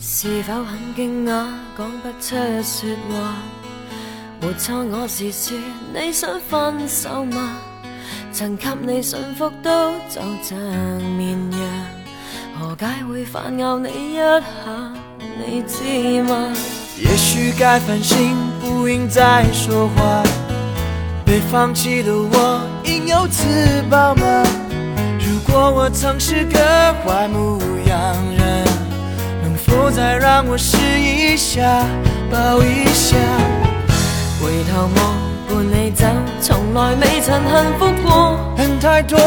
是否很惊讶，讲不出说话？没错，我是说，你想分手吗？曾给你驯服，都就像绵羊，何解会反咬你一下？你知吗？也许该反省，不应再说话。被放弃的我，应有自保吗？如果我曾是个坏牧羊人。不再让我试一下，抱一下。回头望，伴你走，从来未曾幸福过。恨太多，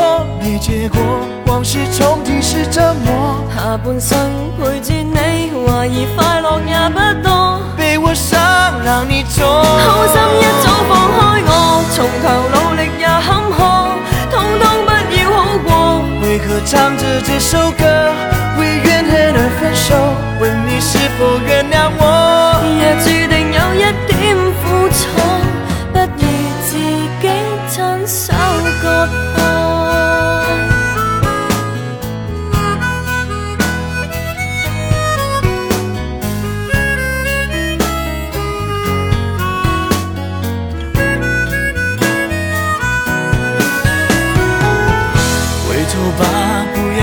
没结果，往事重提是折磨。下半生陪住你，怀疑快乐也不多。被我伤，让你痛。好心一早放开我，从头努力也坎坷，通通不要好过。为何唱着这首歌，为怨恨而分手？是否愿？